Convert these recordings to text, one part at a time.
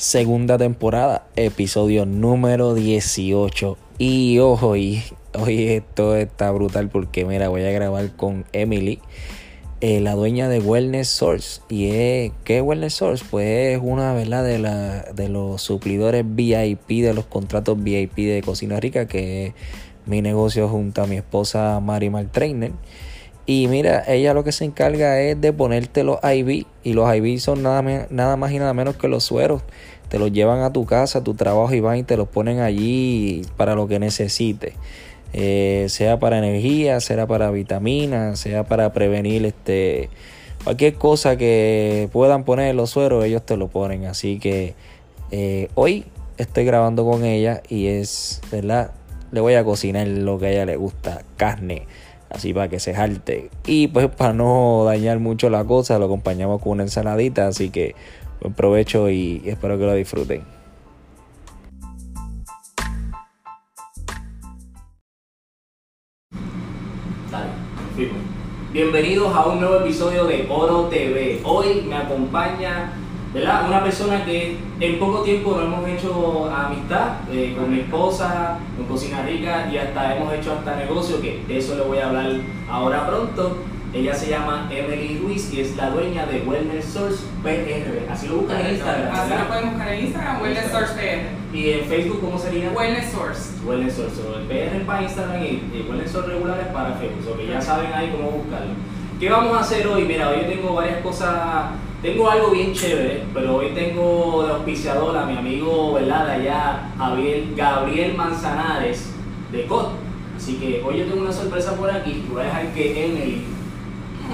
Segunda temporada, episodio número 18. Y ojo, y hoy esto está brutal porque mira, voy a grabar con Emily, eh, la dueña de Wellness Source. Y es, ¿qué es Wellness Source? Pues es una ¿verdad? De, la, de los suplidores VIP, de los contratos VIP de Cocina Rica, que es mi negocio junto a mi esposa Marimar Trainer. Y mira, ella lo que se encarga es de ponerte los IV. Y los IV son nada, nada más y nada menos que los sueros te los llevan a tu casa, a tu trabajo y van y te los ponen allí para lo que necesites. Eh, sea para energía, sea para vitaminas, sea para prevenir este cualquier cosa que puedan poner en los sueros, ellos te lo ponen. Así que eh, hoy estoy grabando con ella y es, ¿verdad? Le voy a cocinar lo que a ella le gusta, carne, así para que se jalte. Y pues para no dañar mucho la cosa, lo acompañamos con una ensaladita, así que Buen provecho y espero que lo disfruten. Bienvenidos a un nuevo episodio de Oro TV. Hoy me acompaña ¿verdad? una persona que en poco tiempo nos hemos hecho amistad eh, con mi esposa, con Cocina Rica y hasta hemos hecho hasta negocio, que de eso le voy a hablar ahora pronto. Ella se llama Emily Ruiz y es la dueña de Wellness Source PR. Así lo buscan en Instagram. Así lo pueden buscar en Instagram, Wellness Source PR. ¿Y en Facebook cómo sería? Wellness Source. Wellness Source. el PR para Instagram y, Wellness Source regular es para Facebook. O que ya saben ahí cómo buscarlo. ¿Qué vamos a hacer hoy? Mira, hoy tengo varias cosas. Tengo algo bien chévere, pero hoy tengo de auspiciador a mi amigo, ¿verdad? De allá, Javier, Gabriel Manzanares de COD. Así que hoy yo tengo una sorpresa por aquí. Voy a dejar que Emily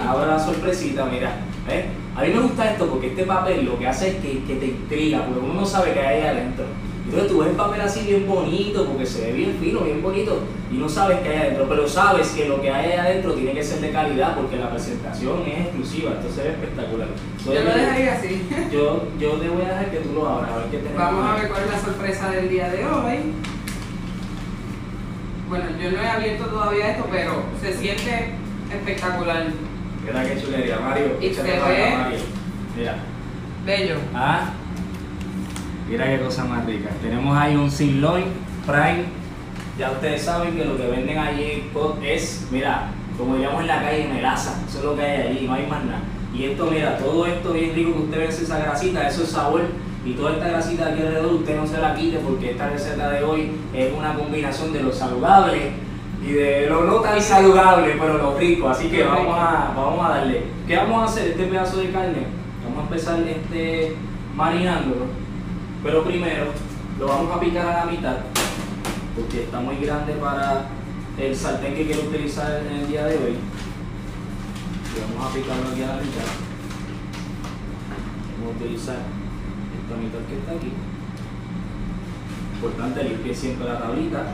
Ahora la sorpresita, mira. ¿ves? A mí me gusta esto porque este papel lo que hace es que, que te intriga, porque uno no sabe qué hay adentro. Entonces tú ves el papel así bien bonito, porque se ve bien fino, bien bonito, y no sabes qué hay adentro, pero sabes que lo que hay adentro tiene que ser de calidad porque la presentación es exclusiva, entonces es espectacular. yo lo dejaría así. Yo, yo te voy a dejar que tú lo abras, a ver qué tenemos. Vamos a ver cuál es la sorpresa del día de hoy. Bueno, yo no he abierto todavía esto, pero se siente espectacular. Mira qué chulería, Mario. Y se ve. Mira. Bello. Ah. Mira qué cosa más rica. Tenemos ahí un sirloin prime. Ya ustedes saben que lo que venden allí es, mira, como diríamos en la calle, melaza. Eso es lo que hay allí, no hay más nada. Y esto, mira, todo esto bien rico que usted ve esa grasita, eso es sabor. Y toda esta grasita aquí alrededor usted no se la quite porque esta receta de hoy es una combinación de lo saludable y de lo no tan saludable, pero lo rico. Así que vamos a, vamos a darle. ¿Qué vamos a hacer? Este pedazo de carne, vamos a empezar este, marinándolo, pero primero lo vamos a picar a la mitad, porque está muy grande para el sartén que quiero utilizar en el día de hoy. Y vamos a picarlo aquí a la mitad. Vamos a utilizar esta mitad que está aquí. Importante limpiar siempre la tablita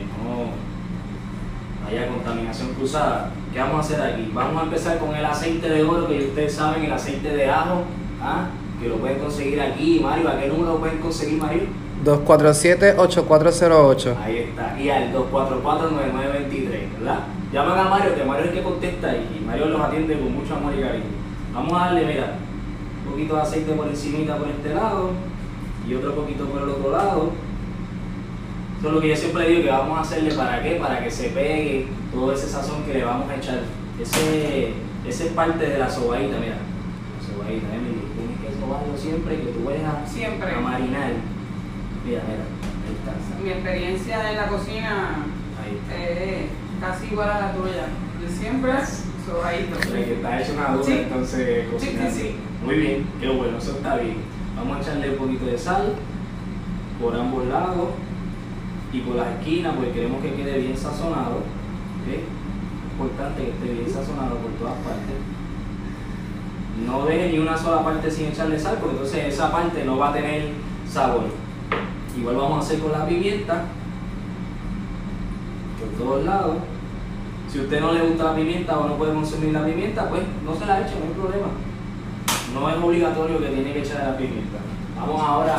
que no haya contaminación cruzada. ¿Qué vamos a hacer aquí? Vamos a empezar con el aceite de oro, que ustedes saben, el aceite de ajo, ¿ah? que lo pueden conseguir aquí. Mario, ¿a qué número lo pueden conseguir, Mario? 247-8408. Ahí está, y al 244-9923, ¿verdad? Llaman a Mario, que Mario es el que contesta y Mario los atiende con mucho amor y cariño. Vamos a darle, mira, un poquito de aceite por encimita por este lado y otro poquito por el otro lado eso es lo que yo siempre digo que vamos a hacerle para qué, para que se pegue todo ese sazón que le vamos a echar. Ese, ese es parte de la sobadita, mira. La sobadita, Emily, tienes que sobarlo siempre que tú vayas a, siempre. a marinar. Mira, mira, ahí está. Mi experiencia en la cocina es casi igual a la tuya. Yo siempre sobadito. O sea, que está hecho una duda, entonces cocinar. Sí, sí. Muy bien, qué bueno, eso está bien. Vamos a echarle un poquito de sal por ambos lados. Y por las esquinas, porque queremos que quede bien sazonado. Es importante que esté bien sazonado por todas partes. No deje ni una sola parte sin echarle sal, porque entonces esa parte no va a tener sabor. Igual vamos a hacer con la pimienta, por todos lados. Si a usted no le gusta la pimienta o no puede consumir la pimienta, pues no se la eche, no hay problema. No es obligatorio que tiene que echar la pimienta. Vamos ahora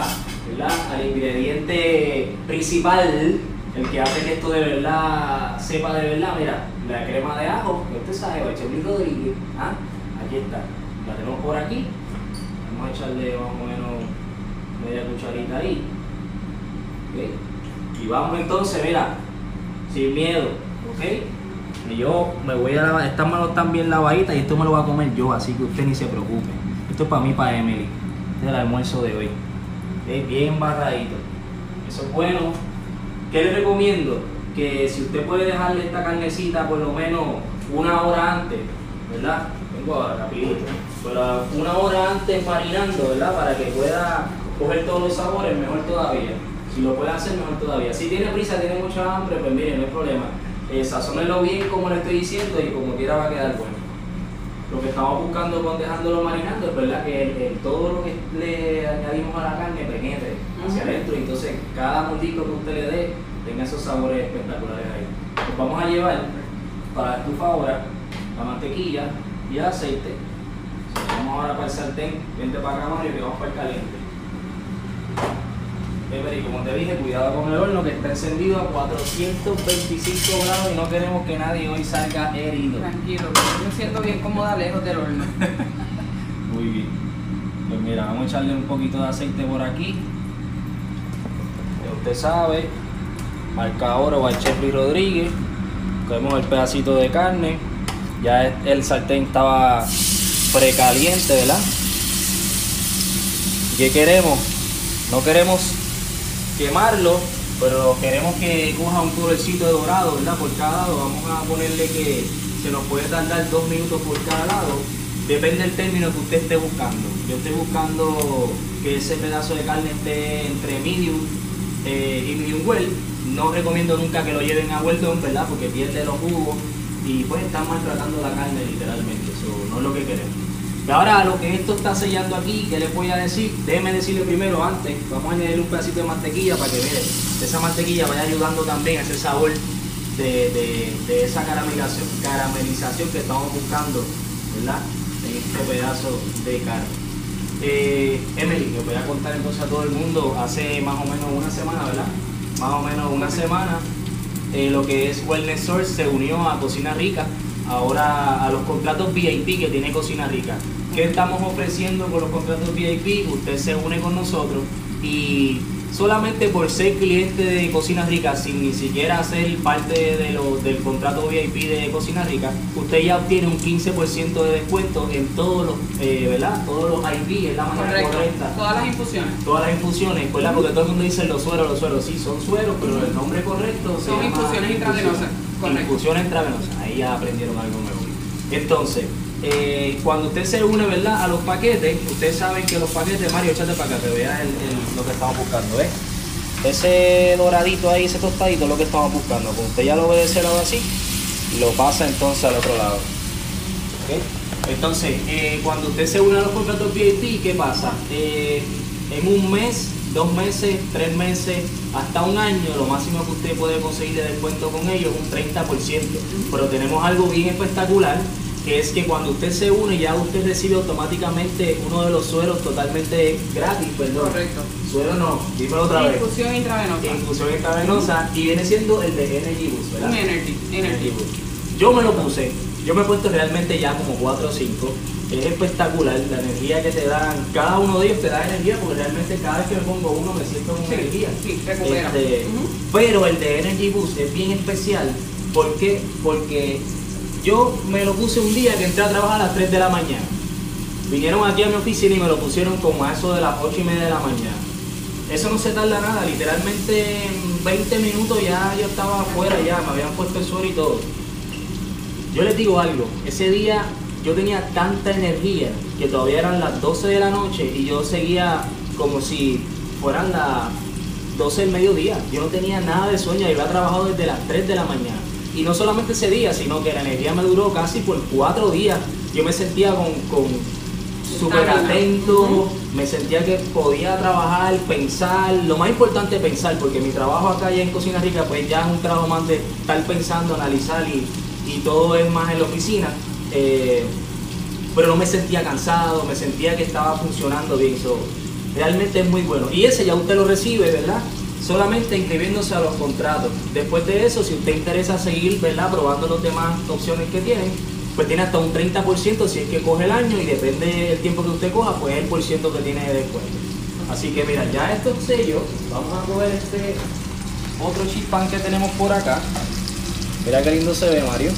¿verdad? al ingrediente principal, el que hace que esto de verdad sepa de verdad. Mira, la crema de ajo, que usted sabe, Luis Rodríguez. ¿ah? Aquí está. La tenemos por aquí. Vamos a echarle más o menos media cucharita ahí. Y vamos entonces, mira, sin miedo, ¿ok? Y yo me voy a lavar, estas manos están bien lavaditas y esto me lo voy a comer yo, así que usted ni se preocupe. Esto es para mí, para Emily. Este es el almuerzo de hoy. Es bien barradito. Eso es bueno. ¿Qué le recomiendo? Que si usted puede dejarle esta carnecita por lo menos una hora antes, ¿verdad? Vengo ahora rapidito. Pero una hora antes marinando, ¿verdad? Para que pueda coger todos los sabores, mejor todavía. Si lo puede hacer, mejor todavía. Si tiene prisa, tiene mucha hambre, pues mire, no hay problema. Eh, sazónelo bien como le estoy diciendo y como quiera va a quedar bueno. Lo que estamos buscando con dejándolo marinando es verdad que todo lo que le añadimos a la carne penetre hacia adentro y entonces cada mordito que usted le dé tenga esos sabores espectaculares ahí. Pues vamos a llevar para la estufa ahora la mantequilla y el aceite. Vamos ahora para el sartén, vente para acá Mario que vamos para el caliente. Y como te dije, cuidado con el horno que está encendido a 425 grados y no queremos que nadie hoy salga herido. Tranquilo, yo siento bien cómoda lejos del horno. Muy bien. Pues mira, vamos a echarle un poquito de aceite por aquí. usted sabe, marca oro al Chef Rodríguez. Cogemos el pedacito de carne. Ya el sartén estaba precaliente, ¿verdad? ¿Qué queremos? No queremos quemarlo, pero queremos que coja un colorcito de dorado, ¿verdad? Por cada lado, vamos a ponerle que se nos puede tardar dos minutos por cada lado. Depende del término que usted esté buscando. Yo estoy buscando que ese pedazo de carne esté entre medium eh, y medium well. No recomiendo nunca que lo lleven a well ¿verdad? Porque pierde los jugos y pues están maltratando la carne literalmente. Eso no es lo que queremos. Y ahora lo que esto está sellando aquí, ¿qué les voy a decir? Déjenme decirle primero antes, vamos a añadir un pedacito de mantequilla para que vean, esa mantequilla vaya ayudando también a ese sabor de, esa caramelización, caramelización que estamos buscando, ¿verdad? En este pedazo de carne. Eh, Emily, les voy a contar entonces a todo el mundo, hace más o menos una semana, ¿verdad? Más o menos una semana, eh, lo que es Wellness Source se unió a Cocina Rica ahora a los contratos VIP que tiene Cocina Rica. ¿Qué estamos ofreciendo con los contratos VIP? Usted se une con nosotros y solamente por ser cliente de Cocina Rica, sin ni siquiera ser parte de del contrato VIP de Cocina Rica, usted ya obtiene un 15% de descuento en todos los, eh, ¿verdad? Todos los IP, es la manera correcta. Todas las infusiones. Todas las infusiones, ¿verdad? Porque todo el mundo dice los sueros, los sueros, sí, son sueros, pero el nombre correcto son infusiones intravenosas. Infusiones intravenosas, ahí ya aprendieron algo nuevo. Entonces, eh, cuando usted se une ¿verdad? a los paquetes, ustedes saben que los paquetes, Mario, échate para acá, que veas lo que estamos buscando, ¿ves? Ese doradito ahí, ese tostadito es lo que estamos buscando. Cuando usted ya lo ve de ese lado así, lo pasa entonces al otro lado. Entonces, eh, cuando usted se une a los contratos VIP, ¿qué pasa? Eh, en un mes dos meses, tres meses, hasta un año, lo máximo que usted puede conseguir de descuento con ellos es un 30%. Pero tenemos algo bien espectacular, que es que cuando usted se une ya usted recibe automáticamente uno de los sueros totalmente gratis, perdón. Correcto. Suero no, dímelo otra vez. Infusión intravenosa. Infusión intravenosa y viene siendo el de Energy Boost, ¿verdad? Un Energy, Energy. Boost. Yo me lo puse, yo me he puesto realmente ya como 4 o 5 es espectacular la energía que te dan. Cada uno de ellos te da energía porque realmente cada vez que me pongo uno me siento con energía. Sí, este, Pero el de Energy Boost es bien especial. ¿Por qué? Porque yo me lo puse un día que entré a trabajar a las 3 de la mañana. Vinieron aquí a mi oficina y me lo pusieron como a eso de las 8 y media de la mañana. Eso no se tarda nada, literalmente en 20 minutos ya yo estaba afuera ya, me habían puesto el suelo y todo. Yo les digo algo, ese día yo tenía tanta energía que todavía eran las 12 de la noche y yo seguía como si fueran las 12 del mediodía. Yo no tenía nada de sueño, yo había trabajado desde las 3 de la mañana. Y no solamente ese día, sino que la energía me duró casi por 4 días. Yo me sentía con, con súper atento, me sentía que podía trabajar, pensar, lo más importante es pensar, porque mi trabajo acá ya en Cocina Rica pues ya es un trabajo más de estar pensando, analizar y, y todo es más en la oficina. Eh, pero no me sentía cansado, me sentía que estaba funcionando bien. So, realmente es muy bueno. Y ese ya usted lo recibe, ¿verdad? Solamente inscribiéndose a los contratos. Después de eso, si usted interesa seguir, ¿verdad? Probando las demás opciones que tienen, pues tiene hasta un 30% si es que coge el año y depende del tiempo que usted coja, pues es el por ciento que tiene de descuento. Así que mira, ya estos sellos, vamos a coger este otro chipán que tenemos por acá. Mira qué lindo se ve, Mario.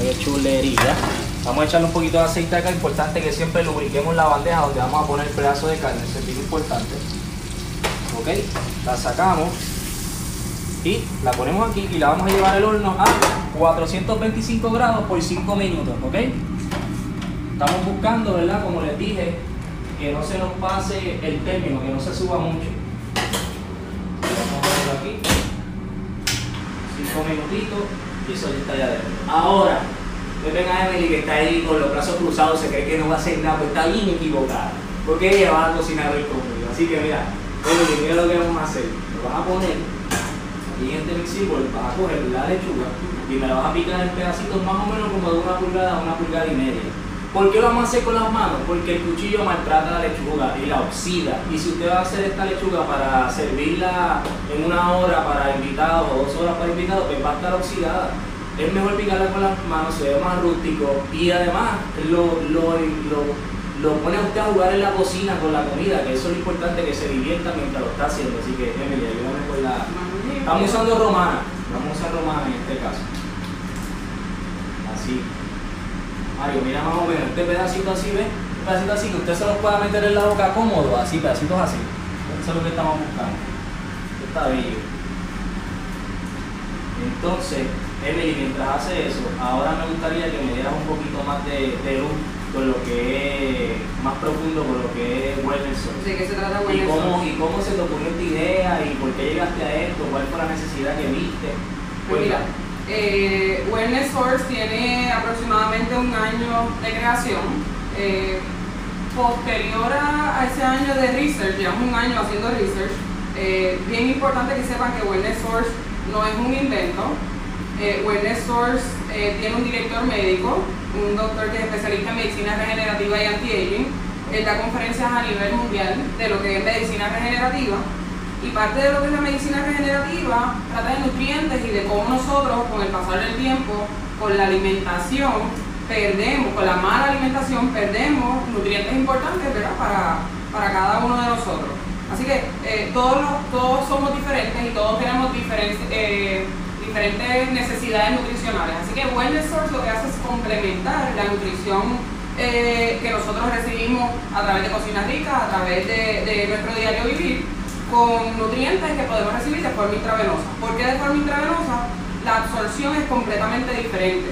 Qué chulería. Vamos a echarle un poquito de aceite acá, importante que siempre lubriquemos la bandeja donde vamos a poner el pedazo de carne, eso es importante. Ok, la sacamos y la ponemos aquí y la vamos a llevar al horno a 425 grados por 5 minutos, ¿ok? Estamos buscando, ¿verdad? Como les dije, que no se nos pase el término, que no se suba mucho. Vamos a ponerlo aquí. 5 minutitos y eso ya está ya adentro. Ahora, ven a Emily que está ahí con los brazos cruzados, se cree que no va a hacer nada, pues está bien equivocada. Porque ella va a cocinar hoy conmigo. Así que mira, Emily, mira lo que vamos a hacer. Lo vas a poner aquí en este mixer vas a coger la lechuga y me la vas a picar en pedacitos más o menos como de una pulgada a una pulgada y media. ¿Por qué lo vamos a hacer con las manos? Porque el cuchillo maltrata la lechuga y la oxida. Y si usted va a hacer esta lechuga para servirla en una hora para invitados o dos horas para invitados, pues va a estar oxidada. Es mejor picarla con las manos, se ve más rústico y además lo, lo, lo pone usted a jugar en la cocina con la comida, que eso es lo importante, que se divierta mientras lo está haciendo. Así que, Emily, ayúdame con la... Estamos usando romana, vamos a usar romana en este caso. Así. Mario, mira más o menos, este pedacito así, ¿ves? Este pedacito así, que usted se los pueda meter en la boca cómodo, así, pedacitos así. Eso es lo que estamos buscando. Esto está bello. Entonces, Emily, mientras hace eso, ahora me gustaría que me dieras un poquito más de, de luz con lo que es más profundo con lo que es Wellness Source. ¿De qué se trata ¿Y Wellness cómo, Source? ¿Y cómo se te ocurrió esta idea y por qué llegaste a esto? ¿Cuál fue la necesidad que viste? Pues mira, eh, Wellness Source tiene aproximadamente un año de creación. Eh, posterior a, a ese año de research, llevamos un año haciendo research, eh, bien importante que sepan que Wellness Source no es un invento. Eh, Wellness Source eh, tiene un director médico, un doctor que es especialista en medicina regenerativa y anti-aging. Da conferencias a nivel mundial de lo que es medicina regenerativa. Y parte de lo que es la medicina regenerativa trata de nutrientes y de cómo nosotros, con el pasar del tiempo, con la alimentación, perdemos, con la mala alimentación, perdemos nutrientes importantes. Para, para cada uno de nosotros. Así que eh, todos, los- todos somos diferentes y todos tenemos diferentes, eh, diferentes necesidades nutricionales. Así que Wellness Source lo que hace es complementar la nutrición eh, que nosotros recibimos a través de Cocina Rica, a través de, nuestro diario vivir, con nutrientes que podemos recibir de forma intravenosa. ¿Por qué de forma intravenosa? La absorción es completamente diferente.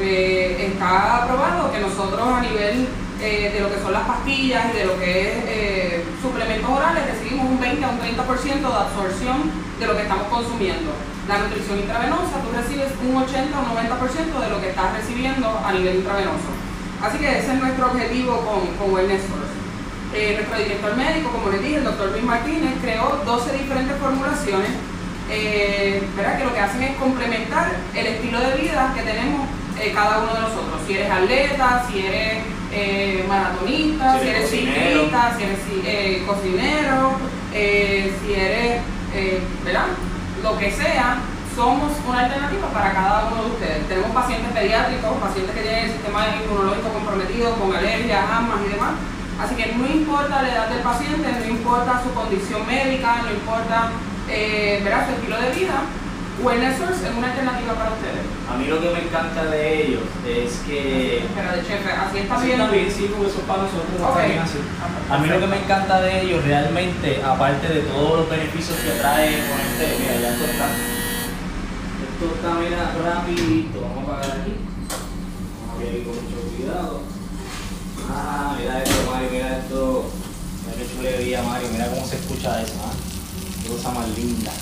Eh, está probado que nosotros a nivel eh, de lo que son las pastillas y de lo que es suplementos orales recibimos un 20 a un 30% de absorción de lo que estamos consumiendo. La nutrición intravenosa, tú recibes un 80 o un 90% de lo que estás recibiendo a nivel intravenoso. Así que ese es nuestro objetivo con, con Wellness Source. Eh, nuestro director médico, como les dije, el doctor Luis Martínez, creó 12 diferentes formulaciones eh, ¿verdad? que lo que hacen es complementar el estilo de vida que tenemos eh, cada uno de nosotros. Si eres atleta, si eres eh, maratonista, Si eres ciclista, si eres cocinero, si eres, ¿verdad? Lo que sea, somos una alternativa para cada uno de ustedes. Tenemos pacientes pediátricos, pacientes que tienen el sistema inmunológico comprometido con alergias, asmas y demás. Así que no importa la edad del paciente, no importa su condición médica, no importa eh, su estilo de vida, Wellness Source es una alternativa para ustedes. A mí lo que me encanta de ellos es que Espera, de chef, así está Así bien. bien, sí, porque es para nosotros también así. A mí lo que me encanta de ellos realmente, aparte de todos los beneficios que trae con mira, ya esto está. Esto está, mira, rapidito. Vamos a apagar aquí. Vamos a aquí con mucho cuidado. Ah, mira esto, Mario, mira esto. Mira qué chulería, Mario. Mira cómo se escucha eso, ¿ah? cosa más linda.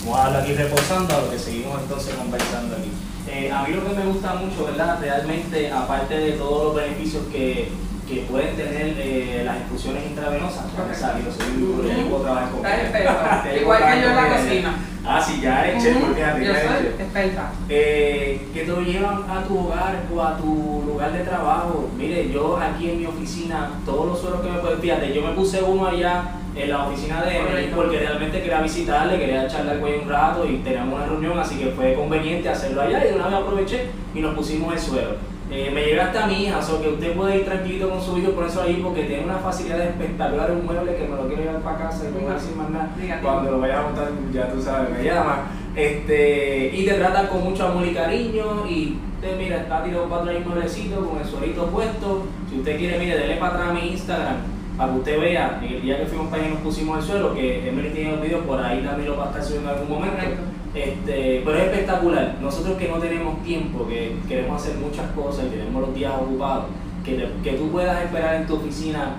Vamos a darlo aquí reposando a lo que seguimos entonces conversando aquí. Eh, a mí lo que me gusta mucho, ¿verdad? Realmente, aparte de todos los beneficios que, que pueden tener eh, las infusiones intravenosas, porque sabes, yo soy un yo puedo trabajar con. Igual que yo en la cocina. Ah, sí, ya eres chef, porque Yo ya eres soy experta. Eh, que te lo llevan a tu hogar o a tu lugar de trabajo. Mire, yo aquí en mi oficina, todos los suelos que me pueden, fíjate, yo me puse uno allá en la oficina de Correcto. porque realmente quería visitarle, quería echarle al cuello un rato y teníamos una reunión, así que fue conveniente hacerlo allá y de una vez aproveché y nos pusimos el suelo. Eh, me llega hasta mi hija, o sea que usted puede ir tranquilito con su hijo por eso ahí porque tiene una facilidad espectacular, un mueble que me lo quiero llevar para casa y no voy a decir más nada. Cuando lo vaya a montar, ya tú sabes, me llama. Este, y te tratan con mucho amor y cariño y usted mira, está tirado para atrás el mueblecito con el suelito puesto. Si usted quiere, mire, dele para atrás a mi Instagram para que usted vea, el día que fuimos para allá y nos pusimos el suelo, que Emily tiene el video, por ahí también lo va a estar subiendo en algún momento. Correcto. Este, pero es espectacular. Nosotros que no tenemos tiempo, que queremos hacer muchas cosas y tenemos los días ocupados, que, te- que tú puedas esperar en tu oficina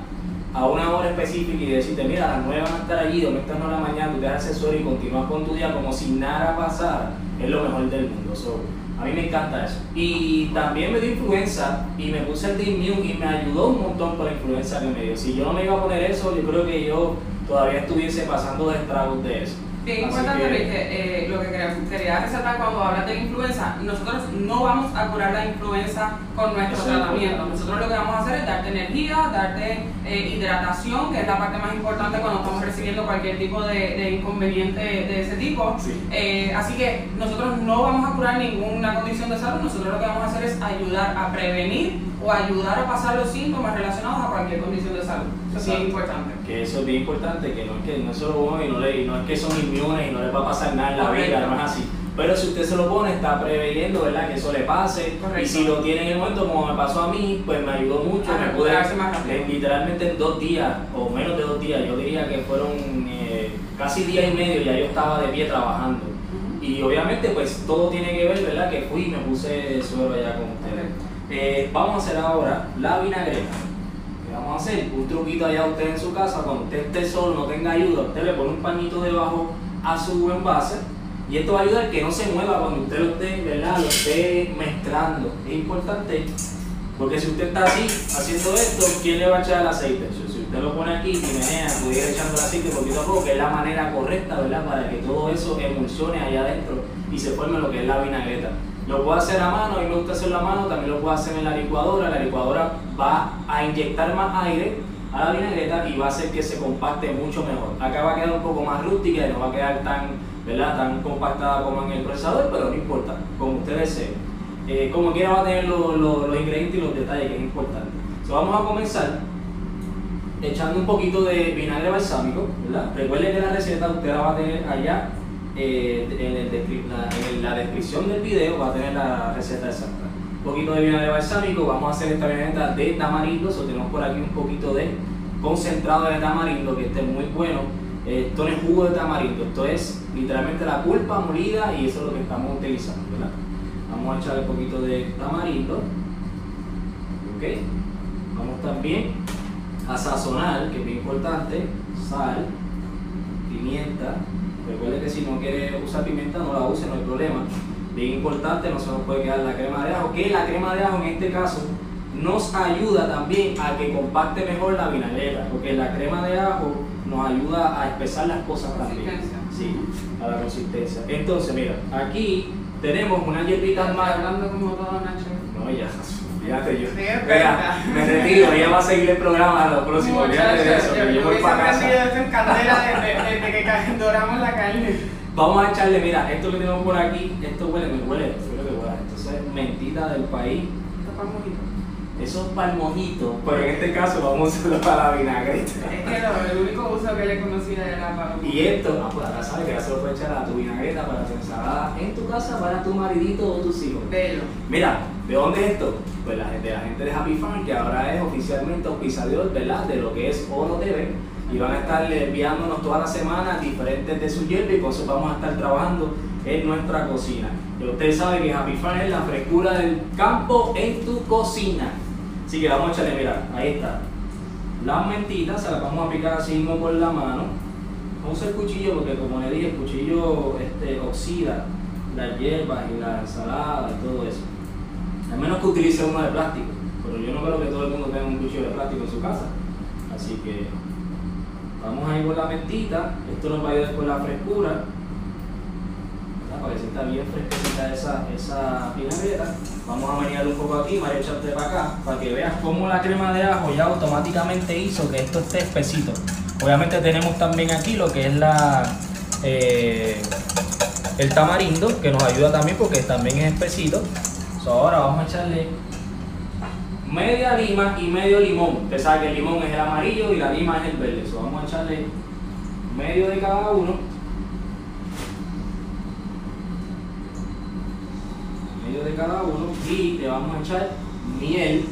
a una hora específica y decirte, mira, a las 9 van a estar allí, donde estás no la mañana, tú te das suelo y continúas con tu día como si nada pasara, es lo mejor del mundo. So, a mí me encanta eso. Y también me dio influenza y me puse el Immune y me ayudó un montón con la influenza que me dio. Si yo no me iba a poner eso, yo creo que yo todavía estuviese pasando de estragos de eso. Bien importante, que- eh, lo que quería, resaltar cuando hablas de la influenza, nosotros no vamos a curar la influenza con nuestro Eso es tratamiento. Nosotros lo que vamos a hacer es darte energía, darte eh, hidratación, que es la parte más importante cuando estamos recibiendo cualquier tipo de, de inconveniente de ese tipo. Sí. Eh, así que nosotros no vamos a curar ninguna condición de salud, nosotros lo que vamos a hacer es ayudar a prevenir o ayudar a pasar los síntomas relacionados a cualquier condición de salud. Eso es bien importante. que eso es bien importante, que no es que no se lo pone y no, le, no es que son inmunes y no les va a pasar nada en la Correcto. vida, no es así. Pero si usted se lo pone, está preveyendo, ¿verdad? Que eso le pase. Correcto. Y si lo tiene en el momento, como me pasó a mí, pues me ayudó mucho. Me pude, recuperarse más rápido. eh, literalmente en dos días, o menos de dos días, yo diría que fueron eh, casi día y medio, ya yo estaba de pie trabajando. Y obviamente, pues todo tiene que ver, ¿verdad? Que fui y me puse suelo allá con ustedes. Eh, vamos a hacer ahora la vinagreta. ¿Qué vamos a hacer? Un truquito allá usted en su casa, cuando usted esté solo, no tenga ayuda, usted le pone un pañito debajo a su envase y esto va a ayudar que no se mueva cuando usted lo esté, ¿verdad? Lo esté mezclando. Es importante porque si usted está así, haciendo esto, ¿quién le va a echar el aceite? Usted lo pone aquí y menea, ir echando el aceite poquito a poco, que es la manera correcta, ¿verdad? Para que todo eso emulsione allá adentro y se forme lo que es la vinagreta. Lo puedo hacer a mano, a mí me gusta hacerlo a mano, también lo puedo hacer en la licuadora. La licuadora va a inyectar más aire a la vinagreta y va a hacer que se compacte mucho mejor. Acá va a quedar un poco más rústica y no va a quedar tan, ¿verdad? tan compactada como en el procesador, pero no importa, como usted desee. Eh, como quiera va a tener lo- los ingredientes y los detalles que es importante. So, vamos a comenzar echando un poquito de vinagre balsámico, ¿verdad? Recuerde que la receta usted la va a tener allá eh, en, el en la descripción del video, va a tener la receta exacta. Un poquito de vinagre balsámico, vamos a hacer esta vinagre de tamarindo, so, tenemos por aquí un poquito de concentrado de tamarindo, que este es muy bueno. Eh, esto no es jugo de tamarindo, esto es literalmente la pulpa molida y eso es lo que estamos utilizando, ¿verdad? Vamos a echar un poquito de tamarindo, ¿ok? Vamos también a sazonar, que es bien importante, sal, pimienta. Recuerde que si no quiere usar pimienta, no la use, no hay problema. Bien importante, no se nos puede quedar la crema de ajo, que la crema de ajo en este caso nos ayuda también a que compacte mejor la vinagreta, porque la crema de ajo nos ayuda a espesar las cosas también. Sí, a la consistencia. Entonces, mira, aquí tenemos unas hierbitas Estoy más. hablando como toda una chef. No, ya, fíjate yo. Mira, me retiro, ella va a seguir el programa a lo próximo. Olvídate de eso, que yo voy para casa. en candela desde, desde que doramos la carne. Vamos a echarle, mira, esto que tenemos por aquí, esto huele, me huele, es lo que huele. Entonces, mentita del país. Esto es para. Eso es para el mojito, pero en este caso vamos a usarlo para la vinagreta. Es que lo, el único uso que le conocía era para Y esto, ah, pues ahora sabes que ya se lo puedes echar a tu vinagreta para tu ensalada en tu casa, para tu maridito o tus hijos. Velo. Mira, ¿de dónde es esto? Pues la, de la gente de Happy Farm, que ahora es oficialmente auspiciador, ¿verdad? De lo que es Oro TV. Y van a estar enviándonos todas las semanas diferentes de su hierba y con eso vamos a estar trabajando en nuestra cocina. Y usted sabe que Happy Farm es la frescura del campo en tu cocina. Así que vamos a echarle, mira, ahí está. Las mentitas se las vamos a picar así mismo con la mano. no usa el cuchillo porque como le dije, el cuchillo este, oxida las hierbas y la ensalada y todo eso. A menos que utilice uno de plástico, pero yo no creo que todo el mundo tenga un cuchillo de plástico en su casa. Así que vamos a ir con la mentita, esto nos va a ayudar con la frescura. Que sienta bien fresquecita esa, esa. Vamos a venir un poco aquí, María, para acá, para que veas cómo la crema de ajo ya automáticamente hizo que esto esté espesito. Obviamente tenemos también aquí lo que es la eh, el tamarindo, que nos ayuda también porque también es espesito. Ahora vamos a echarle media lima y medio limón. Usted sabe que el limón es el amarillo y la lima es el verde. So, vamos a echarle medio de cada uno. De cada uno. Y le vamos a echar miel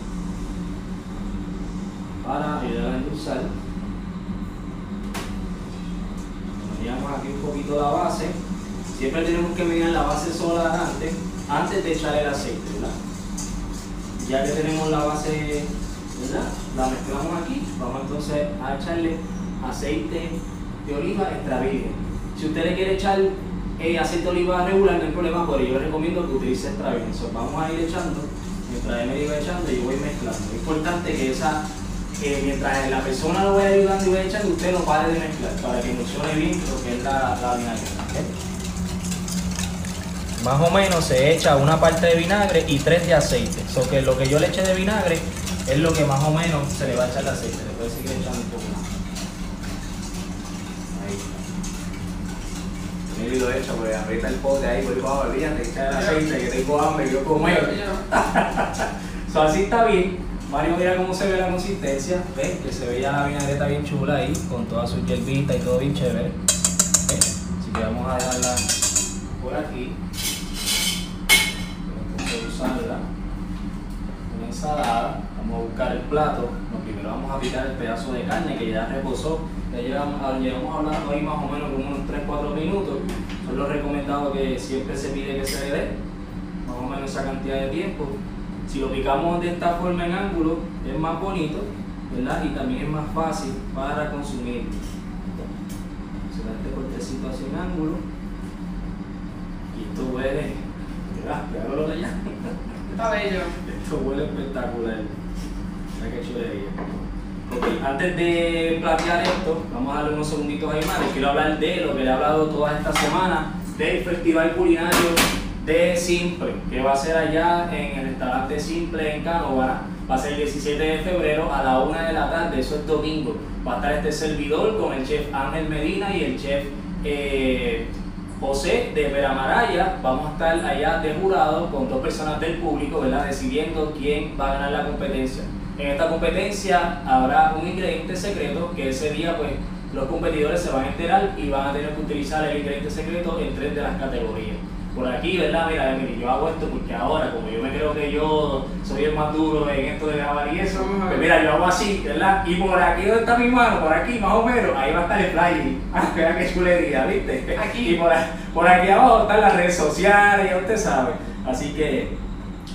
para ayudar a endulzar. Añadimos aquí un poquito la base. Siempre tenemos que medir la base sola antes, antes de echar el aceite, ¿verdad? Ya que tenemos la base, ¿verdad? La mezclamos aquí, vamos entonces a echarle aceite de oliva extra virgen. Si usted le quiere echar eh, aceite oliva regular, no hay problema, pero yo recomiendo que utilice extra virgen. Vamos a ir echando, mientras él me iba echando, yo voy mezclando. Es importante que esa que mientras la persona lo vaya ayudando y vaya echando, usted no pare de mezclar para que funcione bien lo que es la, la vinagreta. ¿ok? Más o menos se echa una parte de vinagre y tres de aceite. So lo que yo le eché de vinagre es lo que más o menos se le va a echar de aceite. Puede seguir echando un poco más. Mili lo he hecho, porque aprieta el pote ahí, por favor, olvídate, echa el aceite, que tengo hambre, yo yo- So, así está bien. Mario, mira cómo se ve la consistencia. ¿Ves? Que se ve ya la vinagreta bien chula ahí, con todas sus hierbitas y todo bien chévere. ¿Ves? Así que vamos a dejarla por aquí. Entonces usarla. Una ensalada. Vamos a buscar el plato. Lo primero vamos a picar el pedazo de carne que ya reposó. Ya llevamos, llevamos hablando ahí más o menos como unos 3-4 minutos. Es lo recomendado que siempre se pide que se le dé. Más o menos esa cantidad de tiempo. Si lo picamos de esta forma en ángulo, es más bonito, ¿verdad? Y también es más fácil para consumir. Se da este cortecito así en ángulo. Y esto huele, ¿verdad? Pégalo allá. Está bello. Esto huele espectacular. Mira qué chulería. Antes de plantear esto, vamos a darle unos segunditos más. Les quiero hablar de lo que le he hablado toda esta semana, del Festival Culinario de Simple, que va a ser allá en el restaurante Simple en Canóvana. Va a ser el 17 de febrero a la 1 de la tarde, eso es domingo. Va a estar este servidor con el chef Ángel Medina y el chef eh, José de Veramaraya. Vamos a estar allá de jurado con dos personas del público, ¿verdad? Decidiendo quién va a ganar la competencia. En esta competencia habrá un ingrediente secreto que ese día, pues, los competidores se van a enterar y van a tener que utilizar el ingrediente secreto en tres de las categorías. Por aquí, ¿verdad? Mira, Emily, yo hago esto porque ahora, como yo me creo que yo soy el más duro en esto de grabar y eso, pues mira, yo hago así, ¿verdad? Y por aquí donde está mi mano, por aquí más o menos, ahí va a estar el flyer. Ah, mira qué chulería, ¿viste? Aquí. Y por, por aquí abajo están las redes sociales, ya usted sabe. Así que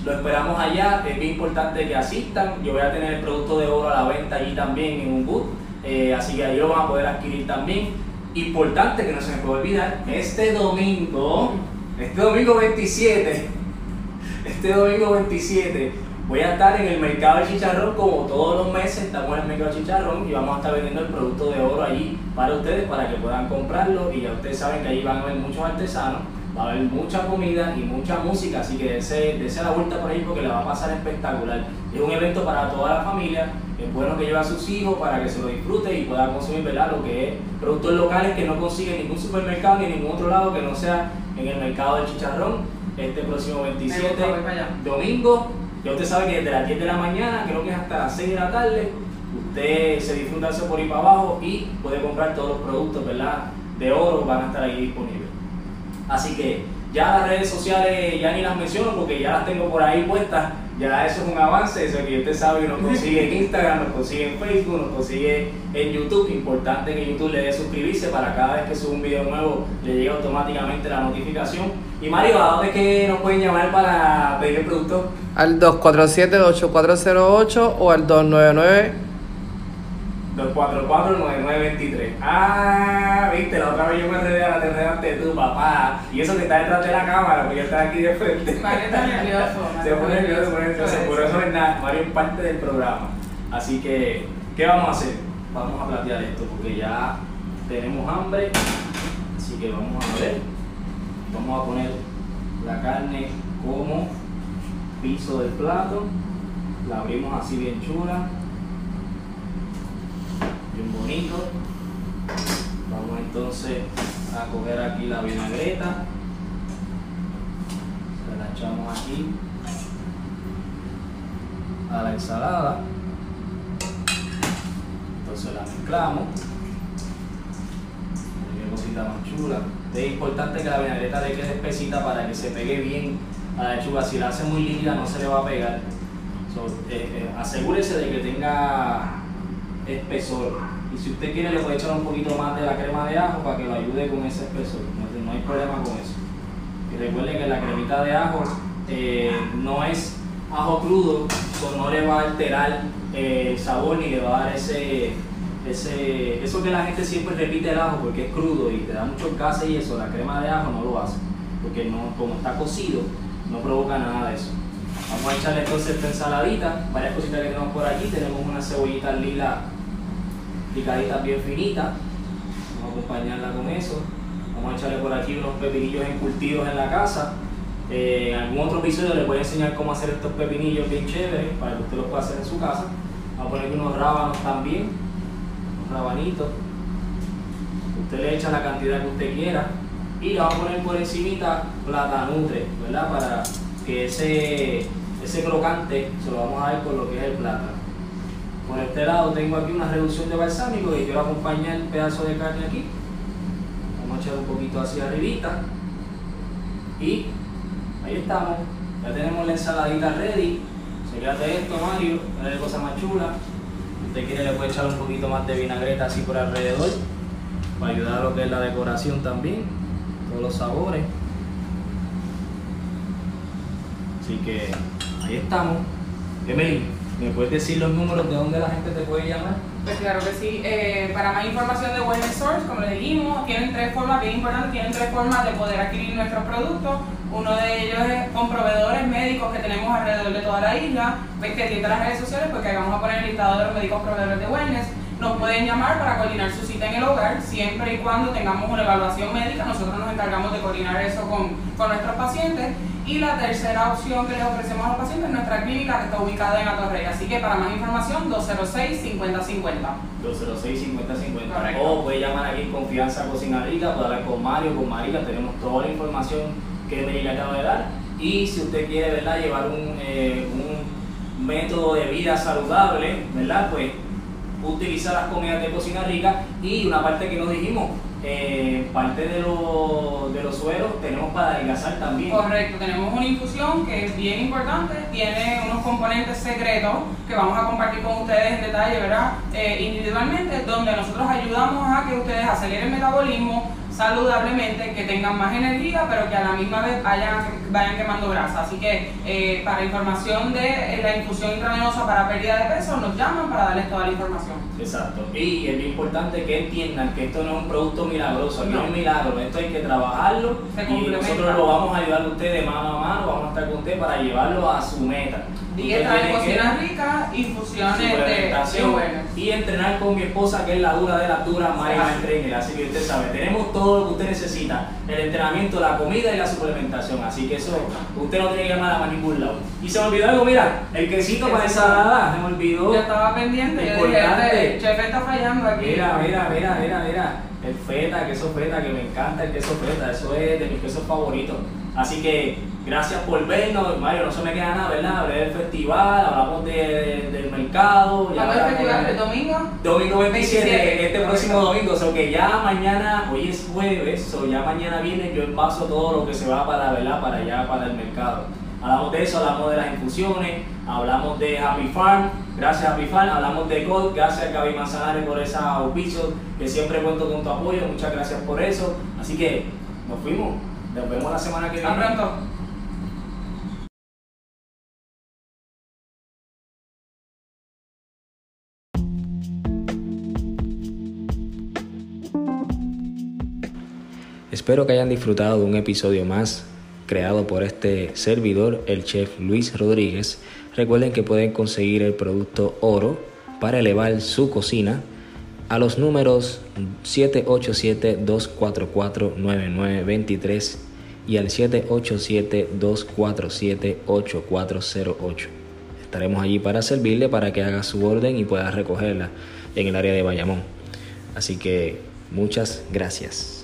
lo esperamos allá, es bien importante que asistan. Yo voy a tener el producto de oro a la venta allí también en un booth, eh, así que ahí lo van a poder adquirir también. Importante que no se me puede olvidar, este domingo, este domingo 27, este domingo 27, voy a estar en el mercado de chicharrón como todos los meses, estamos en el mercado de chicharrón y vamos a estar vendiendo el producto de oro allí para ustedes para que puedan comprarlo y ya ustedes saben que allí van a haber muchos artesanos, va a haber mucha comida y mucha música, así que dense, dense la vuelta por ahí porque la va a pasar espectacular. Es un evento para toda la familia, es bueno que lleve a sus hijos para que se lo disfrute y pueda consumir ¿verdad? lo que es productos locales que no consiguen en ningún supermercado ni en ningún otro lado que no sea en el mercado del chicharrón este próximo 27 Me gusta, voy para allá. domingo. Ya usted sabe que desde las 10 de la mañana, creo que es hasta las 6 de la tarde, usted se disfruta eso por ahí para abajo y puede comprar todos los productos ¿verdad? de oro, van a estar ahí disponibles. Así que ya las redes sociales ya ni las menciono porque ya las tengo por ahí puestas. Ya eso es un avance, eso que usted sabe nos consigue en Instagram, nos consigue en Facebook, nos consigue en YouTube. Importante que YouTube le dé suscribirse para cada vez que sube un video nuevo le llegue automáticamente la notificación. Y Mario, ¿a dónde es que nos pueden llamar para pedir el producto? Al 247-8408 o al 299 244-9923. Ah, viste, la otra vez yo me enredé, ahora te enredaste tú, papá. Y eso que está detrás de la cámara, porque yo estaba aquí de frente. Mario está nervioso. Se pone nervioso, se pone nervioso. Por eso es nada, Mario es parte del programa. Así que, ¿qué vamos a hacer? Vamos a plantear esto, porque ya tenemos hambre. Así que vamos a ver. Vamos a poner la carne como piso del plato. La abrimos así bien chula. Bien bonito. Vamos entonces a coger aquí la vinagreta. Se la echamos aquí a la ensalada. Entonces la mezclamos. Qué cosita más chula. Es importante que la vinagreta le quede espesita para que se pegue bien a la lechuga. Si la hace muy líquida no se le va a pegar. Eh, eh, asegúrese de que tenga espesor. Y si usted quiere le puede echar un poquito más de la crema de ajo para que lo ayude con ese espesor. No, no hay problema con eso. Y recuerde que la cremita de ajo eh, no es ajo crudo, no le va a alterar eh, el sabor ni le va a dar ese, ese, eso que la gente siempre repite el ajo porque es crudo y te da muchos gases y eso, la crema de ajo no lo hace, porque no, como está cocido no provoca nada de eso. Vamos a echarle entonces esta ensaladita, varias cositas que tenemos por aquí, tenemos unas cebollitas lila picaditas bien finitas, vamos a acompañarla con eso. Vamos a echarle por aquí unos pepinillos encurtidos en la casa. Eh, en algún otro episodio les voy a enseñar cómo hacer estos pepinillos bien chéveres para que usted los pueda hacer en su casa. Vamos a poner unos rábanos también, unos rabanitos. Usted le echa la cantidad que usted quiera y le va a poner por encimita platanutre, ¿verdad? Para que ese, ese crocante se lo vamos a dar con lo que es el plátano. Por este lado tengo aquí una reducción de balsámico y quiero acompañar el pedazo de carne aquí. Vamos a echar un poquito hacia arribita. Y ahí estamos. Ya tenemos la ensaladita ready. de esto, Mario. Mira cosa más chula. Si usted quiere le puede echar un poquito más de vinagreta así por alrededor. Para ayudar a lo que es la decoración también. Todos los sabores. Así que ahí estamos. Emily, ¿me puedes decir los números de dónde la gente te puede llamar? Pues claro que sí. Eh, para más información de Wellness Source, como les dijimos, tienen tres formas bien importantes, tienen tres formas de poder adquirir nuestros productos. Uno de ellos es con proveedores médicos que tenemos alrededor de toda la isla. Ves que tiene las redes sociales porque vamos a poner el listado de los médicos proveedores de Wellness. Nos pueden llamar para coordinar su cita en el hogar, siempre y cuando tengamos una evaluación médica. Nosotros nos encargamos de coordinar eso con, con nuestros pacientes. Y la tercera opción que les ofrecemos a los pacientes es nuestra clínica que está ubicada en Atorrey. Así que para más información, 206-5050. 206-5050. Correcto. O puede llamar aquí en Confianza Cocina Rica, puede hablar con Mario, con María, tenemos toda la información que Emily le acaba de dar. Y si usted quiere ¿verdad? llevar un, eh, un método de vida saludable, ¿verdad? Pues utilizar las comidas de Cocina Rica y una parte que nos dijimos, eh, parte de, los- de los sueros tenemos para adelgazar también. Correcto, tenemos una infusión que es bien importante, tiene unos componentes secretos que vamos a compartir con ustedes en detalle, ¿verdad? Eh, individualmente, donde nosotros ayudamos a que ustedes aceleren el metabolismo saludablemente, que tengan más energía, pero que a la misma vez vayan, vayan quemando grasa. Así que eh, para información de eh, la infusión intravenosa para pérdida de peso, nos llaman para darles toda la información. Exacto. Y es bien importante que entiendan que esto no es un producto milagroso, no, No. es un milagro, esto hay que trabajarlo y nosotros lo vamos a ayudar a usted de mano a mano, vamos a estar con usted para llevarlo a su meta. Dieta Usted de tiene que- cocina rica, infusiones de, y entrenar con mi esposa que es la dura de la dura María Ajá. Trainer así que usted sabe tenemos todo lo que usted necesita el entrenamiento la comida y la suplementación así que eso usted no tiene que llamar a ningún lado y se me olvidó algo mira el quesito para ensalada se me olvidó Yo estaba pendiente, yo dije, este chef está fallando aquí. Mira, mira, mira, mira, mira. El feta, queso feta, que me encanta el queso feta. Eso es de mis quesos favoritos. Así que gracias por vernos. Mario, no se me queda nada, ¿verdad? Hablé del festival, hablamos de- de- del mercado. ¿Cuándo es el festival? de- ¿El domingo? Domingo 27, 27, este próximo domingo, o sea que ya mañana, hoy es jueves, so ya mañana viene yo envaso todo lo que se va para, ¿verdad? para allá, para el mercado. Hablamos de eso, hablamos de las infusiones, hablamos de Happy Farm, gracias Happy Farm, hablamos de Gold, gracias a Gaby Manzanares por esa auspicio, que siempre cuento con tu apoyo, muchas gracias por eso. Así que nos fuimos, nos vemos la semana que viene. Pronto. Espero que hayan disfrutado de un episodio más creado por este servidor, el chef Luis Rodríguez. Recuerden que pueden conseguir el producto oro para elevar su cocina a los números 787-244-9923 y al 787-247-8408. Estaremos allí para servirle para que haga su orden y pueda recogerla en el área de Bayamón. Así que muchas gracias.